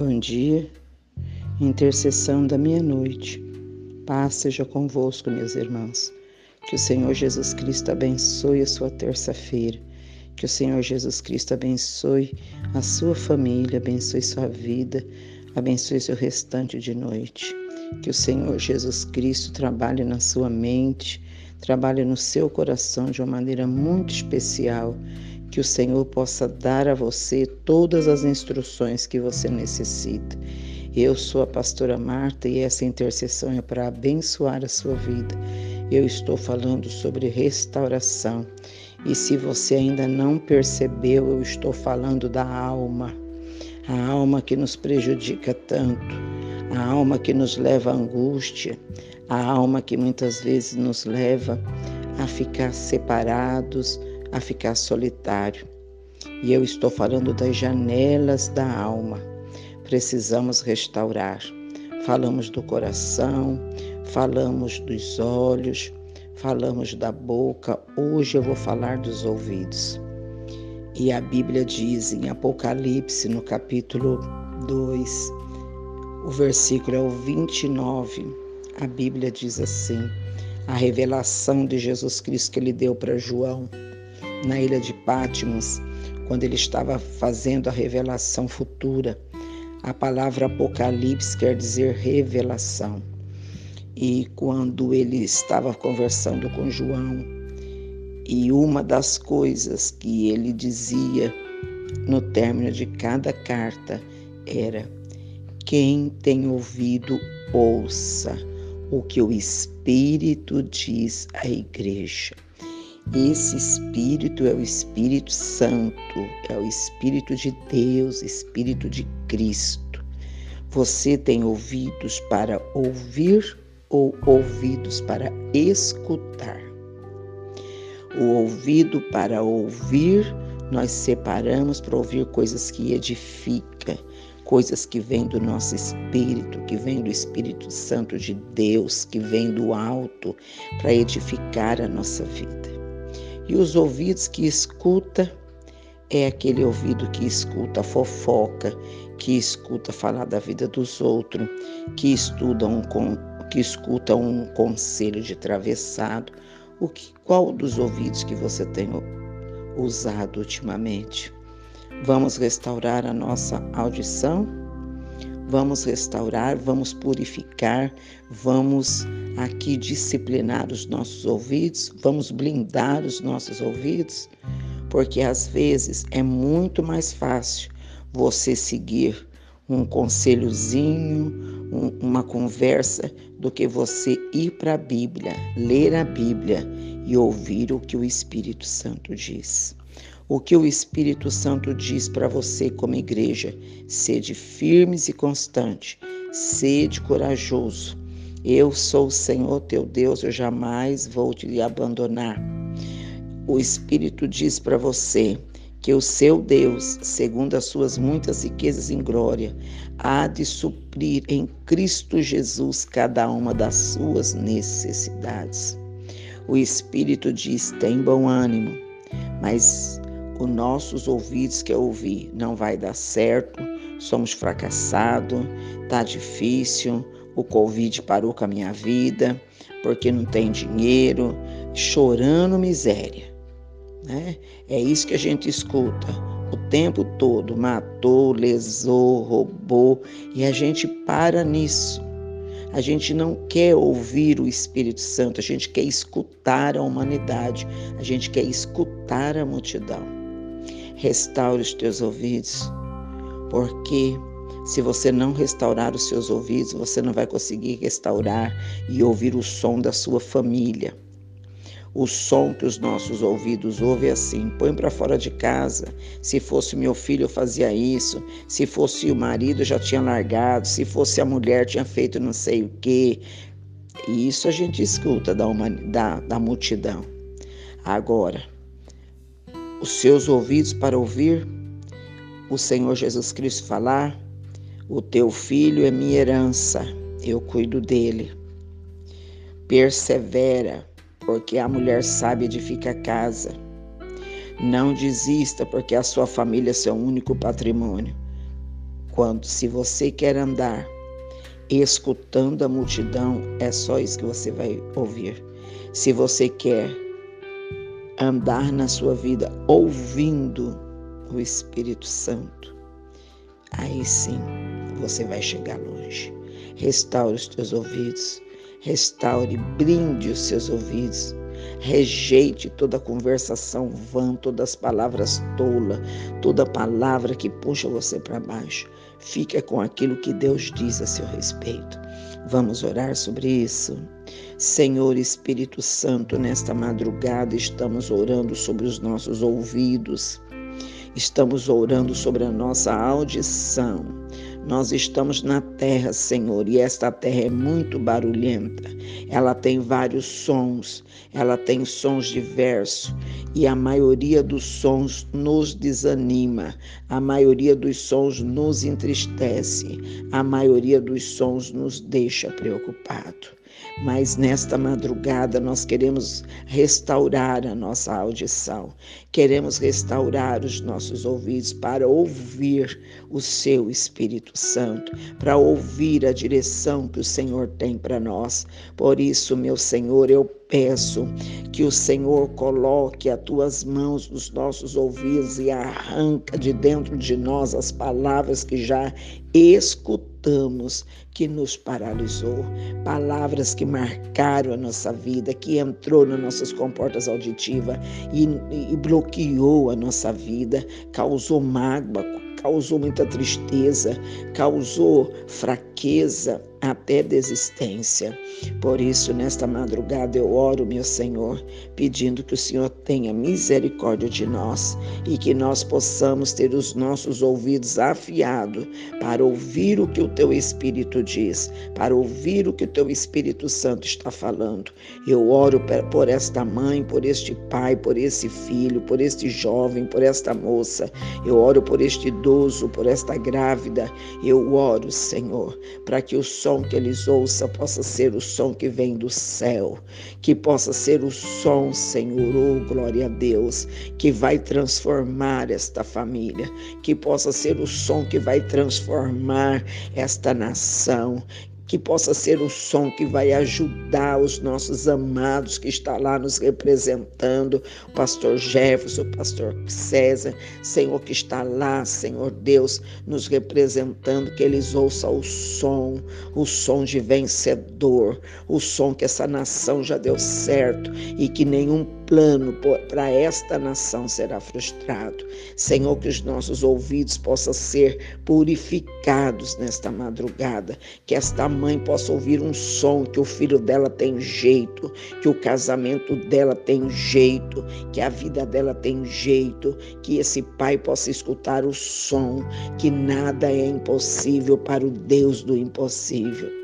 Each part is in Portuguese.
Bom dia, intercessão da meia-noite. Paz seja convosco, meus irmãos. Que o Senhor Jesus Cristo abençoe a sua terça-feira. Que o Senhor Jesus Cristo abençoe a sua família, abençoe sua vida, abençoe seu restante de noite. Que o Senhor Jesus Cristo trabalhe na sua mente, trabalhe no seu coração de uma maneira muito especial que o Senhor possa dar a você todas as instruções que você necessita. Eu sou a pastora Marta e essa intercessão é para abençoar a sua vida. Eu estou falando sobre restauração. E se você ainda não percebeu, eu estou falando da alma. A alma que nos prejudica tanto, a alma que nos leva à angústia, a alma que muitas vezes nos leva a ficar separados, a ficar solitário. E eu estou falando das janelas da alma. Precisamos restaurar. Falamos do coração, falamos dos olhos, falamos da boca. Hoje eu vou falar dos ouvidos. E a Bíblia diz em Apocalipse, no capítulo 2, o versículo é o 29. A Bíblia diz assim: a revelação de Jesus Cristo que ele deu para João na ilha de Patmos, quando ele estava fazendo a revelação futura. A palavra Apocalipse quer dizer revelação. E quando ele estava conversando com João, e uma das coisas que ele dizia no término de cada carta era: quem tem ouvido, ouça o que o Espírito diz à igreja. Esse Espírito é o Espírito Santo, é o Espírito de Deus, Espírito de Cristo. Você tem ouvidos para ouvir ou ouvidos para escutar? O ouvido para ouvir, nós separamos para ouvir coisas que edificam, coisas que vêm do nosso espírito, que vêm do Espírito Santo de Deus, que vêm do alto, para edificar a nossa vida. E os ouvidos que escuta é aquele ouvido que escuta fofoca, que escuta falar da vida dos outros, que estuda um que escuta um conselho de travessado. O que qual dos ouvidos que você tem usado ultimamente? Vamos restaurar a nossa audição? Vamos restaurar, vamos purificar, vamos aqui disciplinar os nossos ouvidos, vamos blindar os nossos ouvidos, porque às vezes é muito mais fácil você seguir um conselhozinho, um, uma conversa, do que você ir para a Bíblia, ler a Bíblia e ouvir o que o Espírito Santo diz. O que o Espírito Santo diz para você como igreja: sede firmes e constante, sede corajoso, eu sou o Senhor teu Deus, eu jamais vou te abandonar. O Espírito diz para você que o seu Deus, segundo as suas muitas riquezas em glória, há de suprir em Cristo Jesus cada uma das suas necessidades. O Espírito diz: tem bom ânimo, mas os nossos ouvidos quer ouvir, não vai dar certo, somos fracassados, tá difícil, o Covid parou com a minha vida, porque não tem dinheiro, chorando miséria. Né? É isso que a gente escuta o tempo todo: matou, lesou, roubou, e a gente para nisso. A gente não quer ouvir o Espírito Santo, a gente quer escutar a humanidade, a gente quer escutar a multidão. Restaure os teus ouvidos, porque se você não restaurar os seus ouvidos, você não vai conseguir restaurar e ouvir o som da sua família. O som que os nossos ouvidos ouvem é assim: põe para fora de casa. Se fosse meu filho, eu fazia isso. Se fosse o marido, já tinha largado. Se fosse a mulher, tinha feito não sei o quê. E isso a gente escuta da, da, da multidão. Agora, os seus ouvidos para ouvir o Senhor Jesus Cristo falar, o teu filho é minha herança, eu cuido dele. Persevera, porque a mulher sabe edifica a casa. Não desista, porque a sua família é seu único patrimônio. Quando, se você quer andar escutando a multidão, é só isso que você vai ouvir. Se você quer andar na sua vida ouvindo o Espírito Santo, aí sim você vai chegar longe. Restaure os teus ouvidos, restaure, brinde os seus ouvidos. Rejeite toda conversação vã, todas as palavras tolas, toda palavra que puxa você para baixo. Fica com aquilo que Deus diz a seu respeito. Vamos orar sobre isso. Senhor Espírito Santo, nesta madrugada estamos orando sobre os nossos ouvidos. Estamos orando sobre a nossa audição. Nós estamos na terra, Senhor, e esta terra é muito barulhenta. Ela tem vários sons, ela tem sons diversos, e a maioria dos sons nos desanima, a maioria dos sons nos entristece, a maioria dos sons nos deixa preocupado. Mas nesta madrugada nós queremos restaurar a nossa audição, queremos restaurar os nossos ouvidos para ouvir o seu Espírito Santo, para ouvir a direção que o Senhor tem para nós. Por isso, meu Senhor, eu peço que o Senhor coloque as tuas mãos nos nossos ouvidos e arranca de dentro de nós as palavras que já escutamos que nos paralisou, palavras que marcaram a nossa vida, que entrou nas nossas comportas auditivas e, e bloqueou a nossa vida, causou mágoa, causou muita tristeza, causou fraqueza, até desistência. Por isso, nesta madrugada, eu oro, meu Senhor, pedindo que o Senhor tenha misericórdia de nós e que nós possamos ter os nossos ouvidos afiados para ouvir o que o Teu Espírito diz, para ouvir o que o Teu Espírito Santo está falando. Eu oro por esta mãe, por este pai, por esse filho, por este jovem, por esta moça. Eu oro por este idoso, por esta grávida. Eu oro, Senhor, para que o som que eles ouçam possa ser o som que vem do céu, que possa ser o som, Senhor, oh glória a Deus, que vai transformar esta família, que possa ser o som que vai transformar esta nação, que possa ser o som que vai ajudar os nossos amados que está lá nos representando, o pastor Jefferson, o pastor César, Senhor que está lá, Senhor Deus, nos representando, que eles ouçam o som, o som de vencedor, o som que essa nação já deu certo e que nenhum plano para esta nação será frustrado. Senhor, que os nossos ouvidos possam ser purificados nesta madrugada, que esta mãe possa ouvir um som, que o filho dela tem jeito, que o casamento dela tem jeito, que a vida dela tem jeito, que esse pai possa escutar o som, que nada é impossível para o Deus do impossível.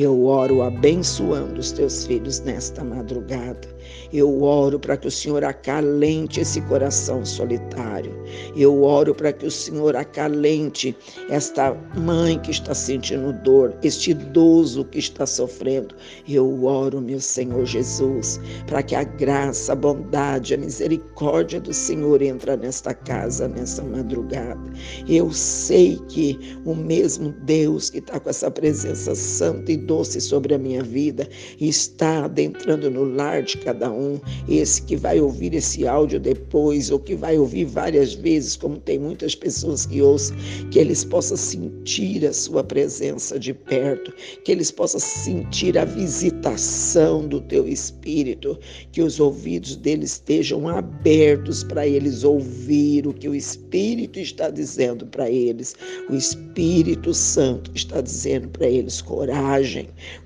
Eu oro abençoando os teus filhos nesta madrugada. Eu oro para que o Senhor acalente esse coração solitário. Eu oro para que o Senhor acalente esta mãe que está sentindo dor, este idoso que está sofrendo. Eu oro, meu Senhor Jesus, para que a graça, a bondade, a misericórdia do Senhor entra nesta casa nessa madrugada. Eu sei que o mesmo Deus que está com essa presença santa e doce sobre a minha vida está adentrando no lar de cada um, esse que vai ouvir esse áudio depois, ou que vai ouvir várias vezes, como tem muitas pessoas que ouçam, que eles possam sentir a sua presença de perto, que eles possam sentir a visitação do teu Espírito, que os ouvidos deles estejam abertos para eles ouvir o que o Espírito está dizendo para eles. O Espírito Santo está dizendo para eles: coragem,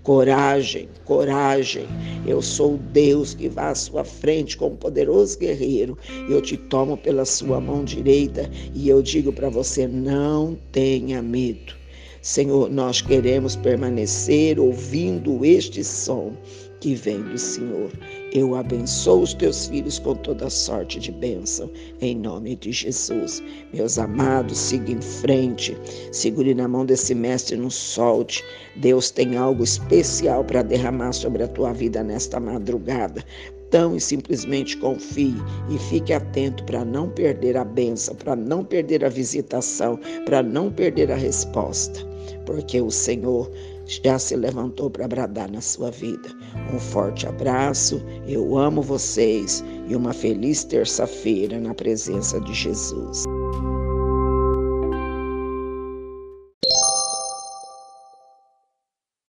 coragem, coragem. Eu sou Deus que vá à sua frente como poderoso guerreiro. Eu te tomo pela sua mão direita e eu digo para você: não tenha medo. Senhor, nós queremos permanecer ouvindo este som que vem do Senhor. Eu abençoo os teus filhos com toda sorte de bênção, em nome de Jesus. Meus amados, siga em frente, segure na mão desse mestre, não solte. Deus tem algo especial para derramar sobre a tua vida nesta madrugada. Tão e simplesmente confie e fique atento para não perder a benção, para não perder a visitação, para não perder a resposta, porque o Senhor já se levantou para bradar na sua vida. Um forte abraço, eu amo vocês e uma feliz terça-feira na presença de Jesus.